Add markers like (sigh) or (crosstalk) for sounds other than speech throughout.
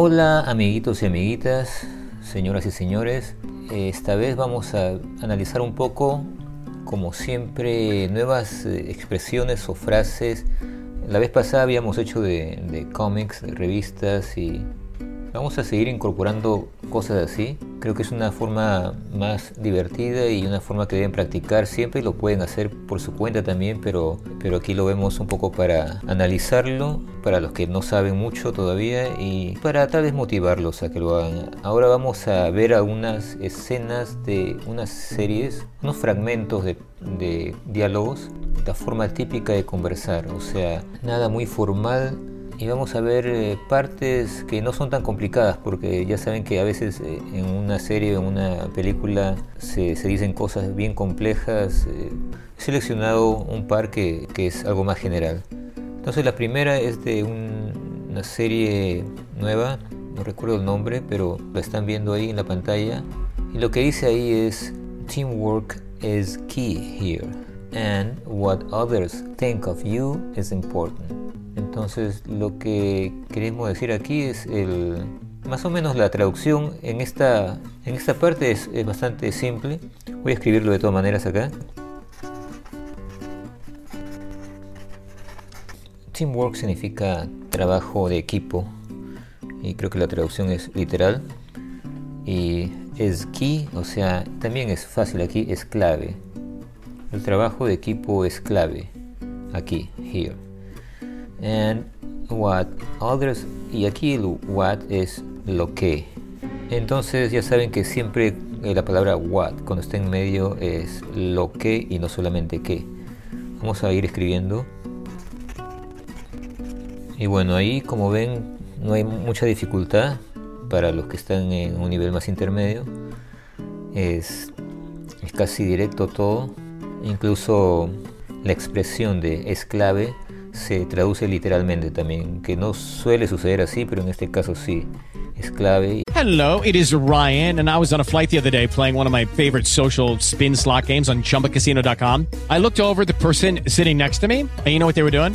Hola, amiguitos y amiguitas, señoras y señores. Esta vez vamos a analizar un poco, como siempre, nuevas eh, expresiones o frases. La vez pasada habíamos hecho de, de cómics, de revistas y vamos a seguir incorporando cosas así. Creo que es una forma más divertida y una forma que deben practicar siempre y lo pueden hacer por su cuenta también, pero, pero aquí lo vemos un poco para analizarlo, para los que no saben mucho todavía y para tal vez motivarlos a que lo hagan. Ahora vamos a ver algunas escenas de unas series, unos fragmentos de, de diálogos, la forma típica de conversar, o sea, nada muy formal y vamos a ver eh, partes que no son tan complicadas porque ya saben que a veces eh, en una serie o en una película se, se dicen cosas bien complejas. Eh, he seleccionado un par que, que, es algo más general. Entonces la primera es de un, una serie nueva, no recuerdo el nombre, pero la están viendo ahí en la pantalla. Y lo que dice ahí es, teamwork is key here. And what others think of you is important. Entonces lo que queremos decir aquí es el, más o menos la traducción en esta, en esta parte es, es, bastante simple. Voy a escribirlo de todas maneras acá. Teamwork significa trabajo de equipo y creo que la traducción es literal. Y es key, o sea, también es fácil aquí, es clave. El trabajo de equipo es clave aquí, here and what others y aquí what es lo que. Entonces ya saben que siempre la palabra what cuando está en medio es lo que y no solamente que vamos a ir escribiendo. Y bueno ahí como ven no hay mucha dificultad para los que están en un nivel más intermedio. Es, es casi directo todo. Incluso la expresión de es clave se traduce literalmente también, que no suele suceder así, pero en este caso sí. Es clave. Hello, it is Ryan, and I was on a flight the other day playing one of my favorite social spin slot games on chumbacasino.com. I looked over the person sitting next to me, and you know what they were doing?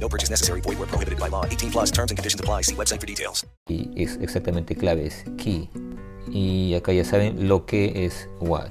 No purchase necessary. Void where prohibited by law. 18 plus terms and conditions apply. See website for details. Y es exactamente clave, es key. Y acá ya saben lo que es what.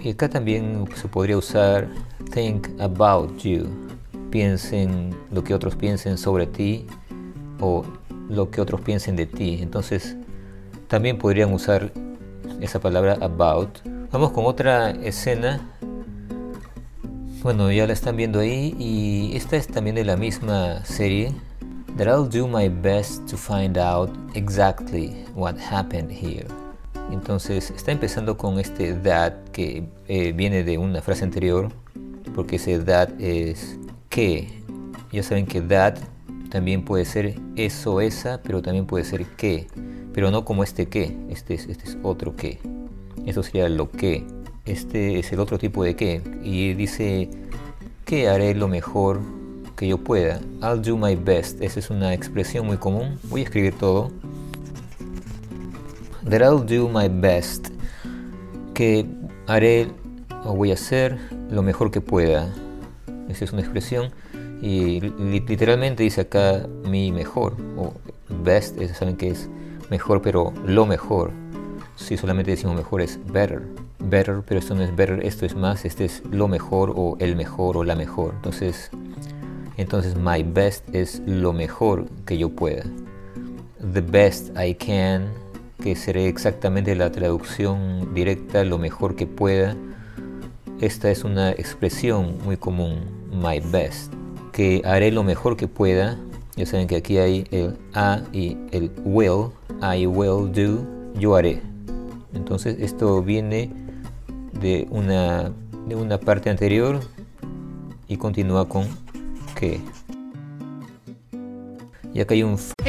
Y acá también se podría usar think about you. piensen, lo que otros piensen sobre ti o lo que otros piensen de ti. Entonces, también podrían usar esa palabra about. Vamos con otra escena. Bueno, ya la están viendo ahí y esta es también de la misma serie. That I'll do my best to find out exactly what happened here. Entonces está empezando con este that que eh, viene de una frase anterior, porque ese that es que. Ya saben que that también puede ser eso, esa, pero también puede ser que, pero no como este que, este es, este es otro que. Esto sería lo que. Este es el otro tipo de que. Y dice que haré lo mejor que yo pueda. I'll do my best. Esa es una expresión muy común. Voy a escribir todo that I'll do my best, que haré o voy a hacer lo mejor que pueda. Esa es una expresión y literalmente dice acá mi mejor o best, es, saben que es mejor, pero lo mejor. Si solamente decimos mejor es better, better, pero esto no es better, esto es más, este es lo mejor o el mejor o la mejor. Entonces, entonces my best es lo mejor que yo pueda. The best I can que seré exactamente la traducción directa lo mejor que pueda. Esta es una expresión muy común, my best, que haré lo mejor que pueda. Ya saben que aquí hay el a y el will, I will do, yo haré. Entonces esto viene de una, de una parte anterior y continúa con que.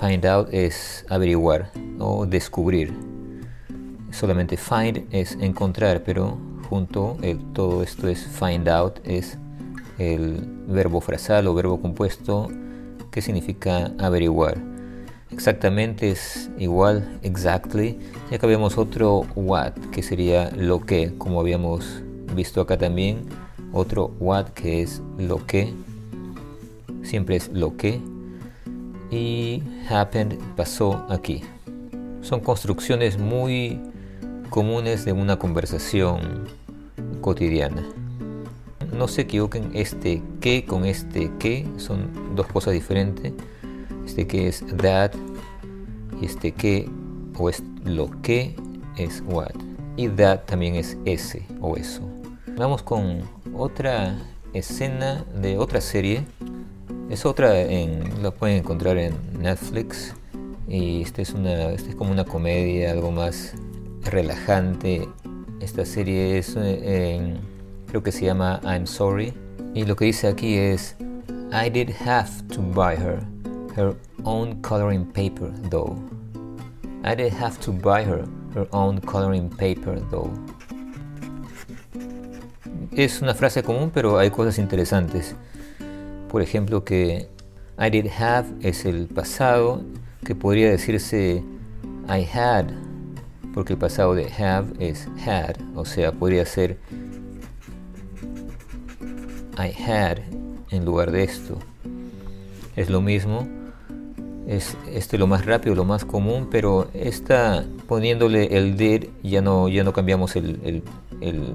Find out es averiguar o descubrir. Solamente find es encontrar, pero junto el, todo esto es find out, es el verbo frasal o verbo compuesto que significa averiguar. Exactamente es igual, exactly. Y acá vemos otro what, que sería lo que, como habíamos visto acá también. Otro what, que es lo que. Siempre es lo que y happened pasó aquí. Son construcciones muy comunes de una conversación cotidiana. No se equivoquen, este que con este que son dos cosas diferentes. Este que es that y este que o es lo que es what. Y that también es ese o eso. Vamos con otra escena de otra serie es otra, en, la pueden encontrar en Netflix. Y esta es, una, esta es como una comedia, algo más relajante. Esta serie es, eh, creo que se llama I'm Sorry. Y lo que dice aquí es, I did have to buy her her own coloring paper though. I did have to buy her her own coloring paper though. Es una frase común, pero hay cosas interesantes. Por ejemplo, que I did have es el pasado, que podría decirse I had, porque el pasado de have es had, o sea, podría ser I had en lugar de esto. Es lo mismo, es este lo más rápido, lo más común, pero esta poniéndole el did ya no ya no cambiamos el, el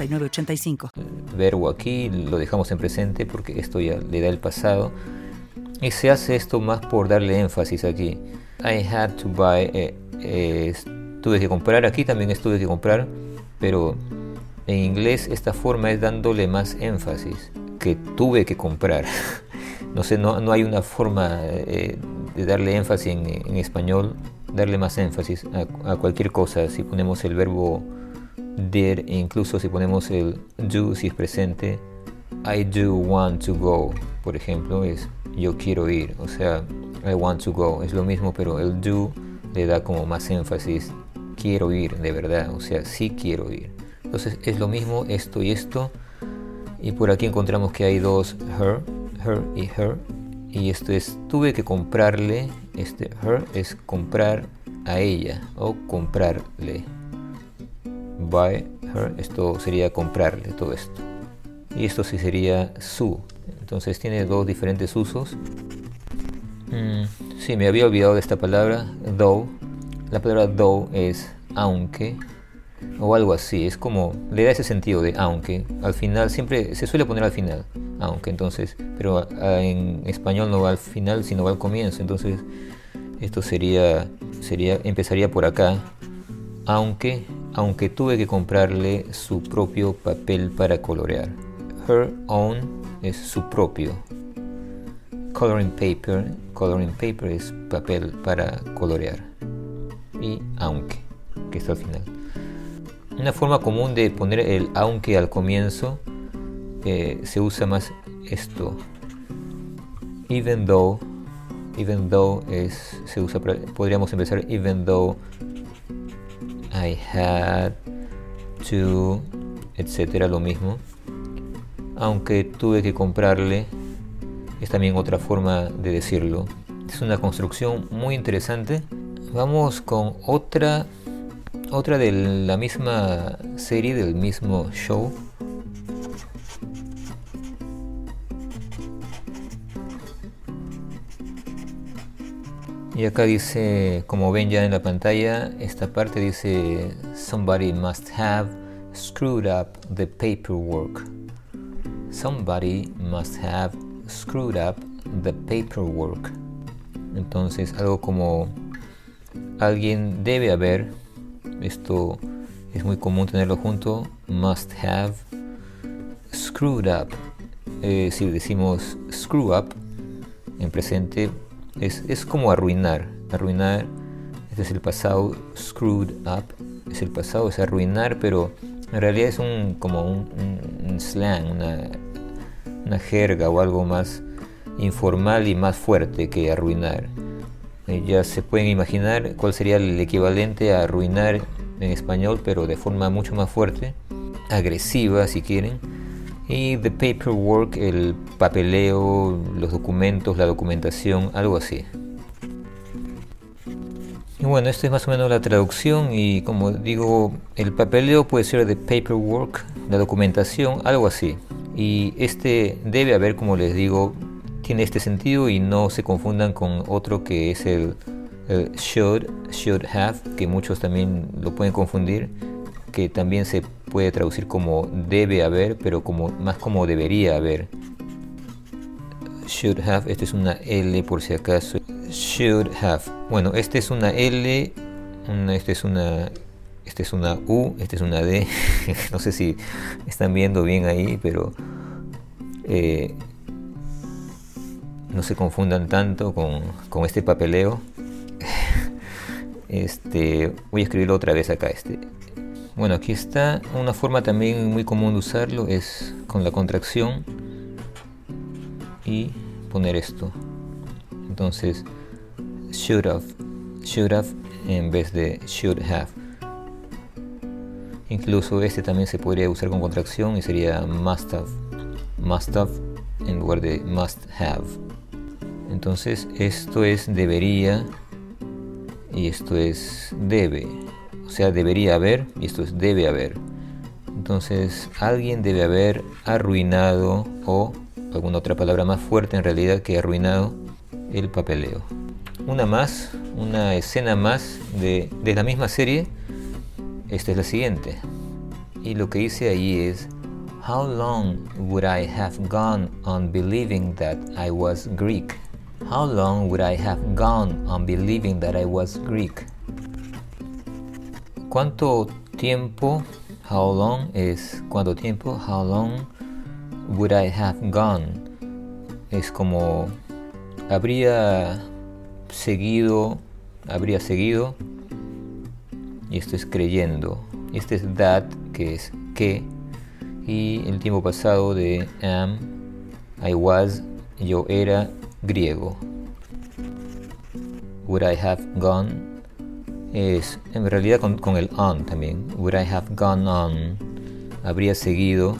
6985. Verbo aquí lo dejamos en presente porque esto ya le da el pasado. Y se hace esto más por darle énfasis aquí. I had to buy. Tuve que comprar. Aquí también estuve que comprar. Pero en inglés esta forma es dándole más énfasis. Que tuve que comprar. (laughs) no sé, no, no hay una forma eh, de darle énfasis en, español. Darle más énfasis a cualquier cosa. Si ponemos el verbo did, incluso si ponemos el do si es presente, I do want to go, por ejemplo, es yo quiero ir, o sea, I want to go, es lo mismo, pero el do le da como más énfasis, quiero ir, de verdad, o sea, sí quiero ir. Entonces es lo mismo esto y esto, y por aquí encontramos que hay dos her, her y her, y esto es tuve que comprarle, este her es comprar a ella o comprarle buy her, esto sería comprarle todo esto. Y esto sí sería su. Entonces tiene dos diferentes usos. Mm, sí, me había olvidado de esta palabra, though. La palabra though es aunque o algo así. Es como, le da ese sentido de aunque. Al final, siempre se suele poner al final, aunque. Entonces, pero en español no va al final, sino va al comienzo. Entonces, esto sería, sería empezaría por acá. Aunque aunque tuve que comprarle su propio papel para colorear. Her own es su propio. Coloring paper, coloring paper es papel para colorear. Y aunque, que está al final. Una forma común de poner el aunque al comienzo eh, se usa más esto. Even though, even though es, se usa, podríamos empezar even though I had to, etcétera, lo mismo. Aunque tuve que comprarle, es también otra forma de decirlo. Es una construcción muy interesante. Vamos con otra, otra de la misma serie, del mismo show. Y acá dice, como ven ya en la pantalla, esta parte dice, somebody must have screwed up the paperwork. Somebody must have screwed up the paperwork. Entonces, algo como alguien debe haber, esto es muy común tenerlo junto, must have screwed up. Eh, si decimos screw up en presente, es, como arruinar. Arruinar, este es el pasado, screwed up, es el pasado, es arruinar, pero en realidad es un, como un, slang, una, una, jerga o algo más informal y más fuerte que arruinar. Eh, ya se pueden imaginar cuál sería el equivalente a arruinar en español, pero de forma mucho más fuerte, agresiva si quieren y the paperwork, el papeleo, los documentos, la documentación, algo así. Y bueno, esto es más o menos la traducción y como digo, el papeleo puede ser the paperwork, la documentación, algo así. Y este debe haber, como les digo, tiene este sentido y no se confundan con otro que es el El should, should have, que muchos también lo pueden confundir, que también se puede traducir como debe haber, pero como, más como debería haber. Should have, esta es una L por si acaso. Should have. Bueno, esta es una L, una, esta es una esta es una U, esta es una D. (laughs) no sé si están viendo bien ahí, pero eh, no se confundan tanto con, con este papeleo. (laughs) este, voy a escribirlo otra vez acá. Este. Bueno, aquí está una forma también muy común de usarlo es con la contracción y poner esto. Entonces, should have, should have en vez de should have. Incluso este también se podría usar con contracción y sería must have, must have en lugar de must have. Entonces esto es debería y esto es debe. O sea, debería haber y esto es debe haber. Entonces alguien debe haber arruinado o alguna otra palabra más fuerte en realidad que arruinado el papeleo. Una más, una escena más de, de la misma serie esta es la siguiente. Y lo que dice ahí es, How long would I have gone on believing that I was Greek? How long would I have gone on believing that I was Greek? ¿Cuánto tiempo? How long es cuánto tiempo? How long would I have gone? Es como habría seguido, habría seguido y esto es creyendo. Este es that, que es que, y el tiempo pasado de am, I was, yo era griego. Would I have gone es en realidad con, con el on también. Would I have gone on, habría seguido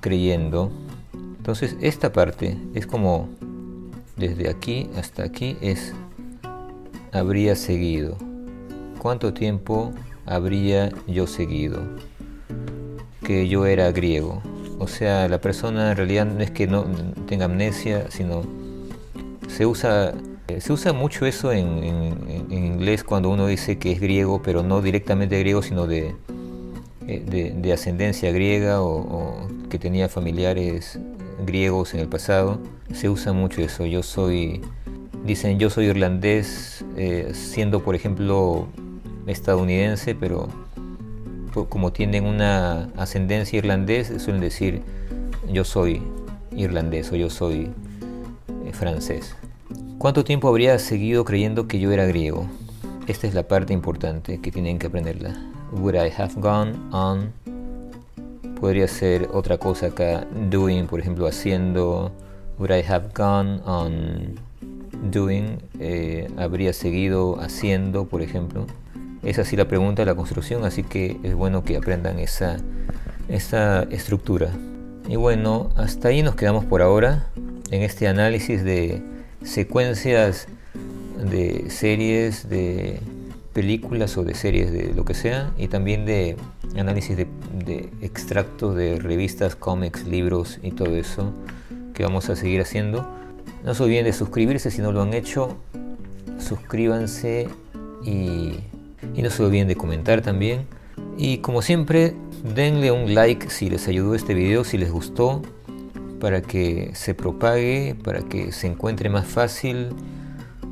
creyendo. Entonces esta parte es como desde aquí hasta aquí es habría seguido cuánto tiempo habría yo seguido que yo era griego. O sea, la persona en realidad no es que no tenga amnesia, sino se usa, se usa mucho eso en, inglés cuando uno dice que es griego, pero no directamente griego, sino de, eh, de, ascendencia griega o, que tenía familiares griegos en el pasado. Se usa mucho eso. Yo soy, dicen yo soy irlandés, eh, siendo por ejemplo estadounidense, pero como tienen una ascendencia irlandés, suelen decir yo soy irlandés o yo soy eh, francés. ¿Cuánto tiempo habría seguido creyendo que yo era griego? Esta es la parte importante que tienen que aprenderla. Would I have gone on? Podría ser otra cosa acá, doing, por ejemplo, haciendo. Would I have gone on doing? Eh, habría seguido haciendo, por ejemplo. Es así la pregunta de la construcción, así que es bueno que aprendan esa, esa estructura. Y bueno, hasta ahí nos quedamos por ahora en este análisis de secuencias de series, de películas o de series de lo que sea, y también de análisis de, extractos de revistas, cómics, libros y todo eso que vamos a seguir haciendo. No se olviden de suscribirse si no lo han hecho. Suscríbanse y no se olviden de comentar también. Y como siempre, denle un like si les ayudó este video, si les gustó, para que se propague, para que se encuentre más fácil,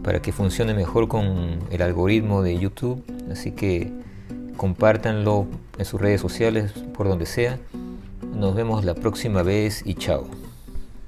para que funcione mejor con el algoritmo de YouTube. Así que compártanlo en sus redes sociales, por donde sea. Nos vemos la próxima vez y chao.